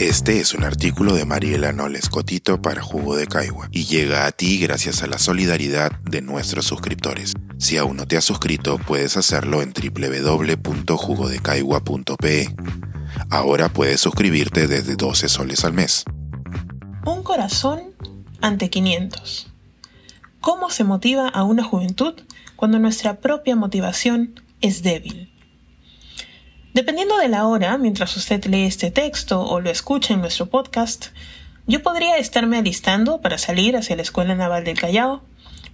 Este es un artículo de Mariela Noles Cotito para Jugo de Caigua y llega a ti gracias a la solidaridad de nuestros suscriptores. Si aún no te has suscrito, puedes hacerlo en www.jugodecaigua.pe. Ahora puedes suscribirte desde 12 soles al mes. Un corazón ante 500. ¿Cómo se motiva a una juventud cuando nuestra propia motivación es débil? Dependiendo de la hora, mientras usted lee este texto o lo escucha en nuestro podcast, yo podría estarme alistando para salir hacia la Escuela Naval del Callao,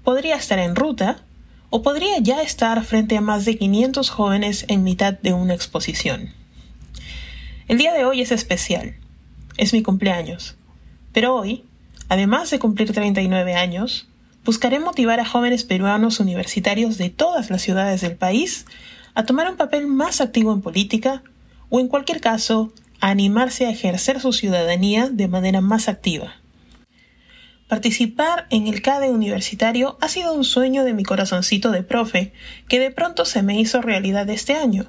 podría estar en ruta, o podría ya estar frente a más de 500 jóvenes en mitad de una exposición. El día de hoy es especial. Es mi cumpleaños. Pero hoy, además de cumplir 39 años, buscaré motivar a jóvenes peruanos universitarios de todas las ciudades del país a tomar un papel más activo en política o en cualquier caso a animarse a ejercer su ciudadanía de manera más activa. Participar en el CADE universitario ha sido un sueño de mi corazoncito de profe, que de pronto se me hizo realidad este año,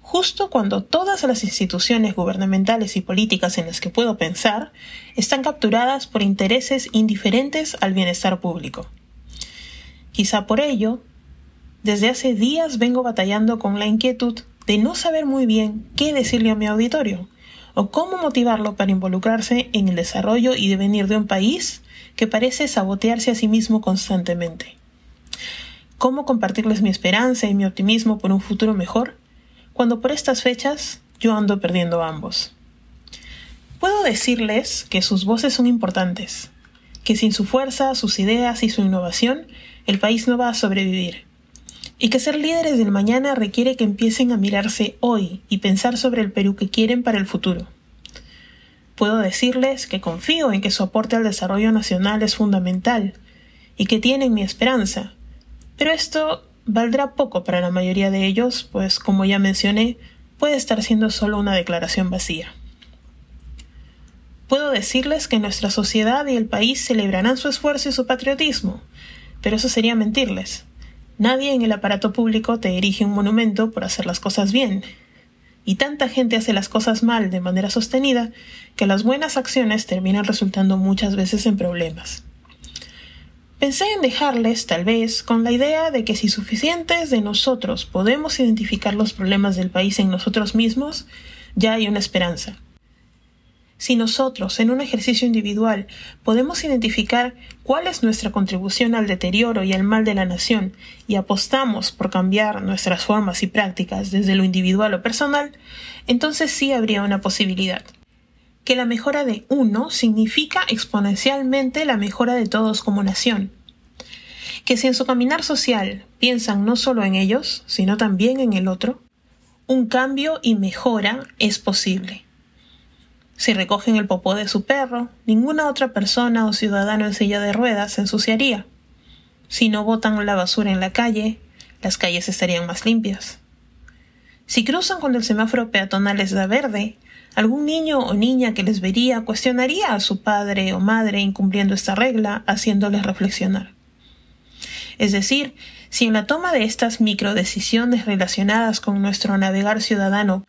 justo cuando todas las instituciones gubernamentales y políticas en las que puedo pensar están capturadas por intereses indiferentes al bienestar público. Quizá por ello, desde hace días vengo batallando con la inquietud de no saber muy bien qué decirle a mi auditorio o cómo motivarlo para involucrarse en el desarrollo y devenir de un país que parece sabotearse a sí mismo constantemente. ¿Cómo compartirles mi esperanza y mi optimismo por un futuro mejor cuando por estas fechas yo ando perdiendo ambos? Puedo decirles que sus voces son importantes, que sin su fuerza, sus ideas y su innovación, el país no va a sobrevivir y que ser líderes del mañana requiere que empiecen a mirarse hoy y pensar sobre el Perú que quieren para el futuro. Puedo decirles que confío en que su aporte al desarrollo nacional es fundamental y que tienen mi esperanza, pero esto valdrá poco para la mayoría de ellos, pues como ya mencioné, puede estar siendo solo una declaración vacía. Puedo decirles que nuestra sociedad y el país celebrarán su esfuerzo y su patriotismo, pero eso sería mentirles. Nadie en el aparato público te erige un monumento por hacer las cosas bien. Y tanta gente hace las cosas mal de manera sostenida que las buenas acciones terminan resultando muchas veces en problemas. Pensé en dejarles, tal vez, con la idea de que si suficientes de nosotros podemos identificar los problemas del país en nosotros mismos, ya hay una esperanza. Si nosotros, en un ejercicio individual, podemos identificar cuál es nuestra contribución al deterioro y al mal de la nación y apostamos por cambiar nuestras formas y prácticas desde lo individual o personal, entonces sí habría una posibilidad. Que la mejora de uno significa exponencialmente la mejora de todos como nación. Que si en su caminar social piensan no solo en ellos, sino también en el otro, un cambio y mejora es posible. Si recogen el popó de su perro, ninguna otra persona o ciudadano en silla de ruedas se ensuciaría. Si no botan la basura en la calle, las calles estarían más limpias. Si cruzan cuando el semáforo peatonal les da verde, algún niño o niña que les vería cuestionaría a su padre o madre incumpliendo esta regla, haciéndoles reflexionar. Es decir, si en la toma de estas microdecisiones relacionadas con nuestro navegar ciudadano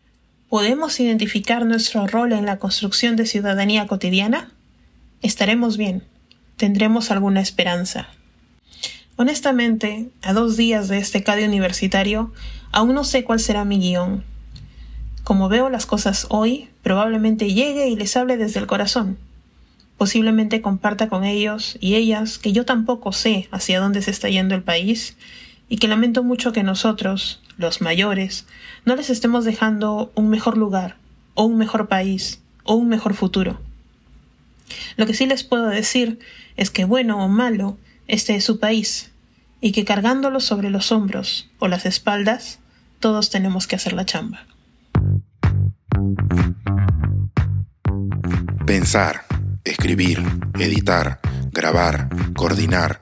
¿Podemos identificar nuestro rol en la construcción de ciudadanía cotidiana? Estaremos bien. Tendremos alguna esperanza. Honestamente, a dos días de este CADE universitario, aún no sé cuál será mi guion. Como veo las cosas hoy, probablemente llegue y les hable desde el corazón. Posiblemente comparta con ellos y ellas que yo tampoco sé hacia dónde se está yendo el país y que lamento mucho que nosotros, los mayores, no les estemos dejando un mejor lugar, o un mejor país, o un mejor futuro. Lo que sí les puedo decir es que bueno o malo, este es su país, y que cargándolo sobre los hombros o las espaldas, todos tenemos que hacer la chamba. Pensar, escribir, editar, grabar, coordinar,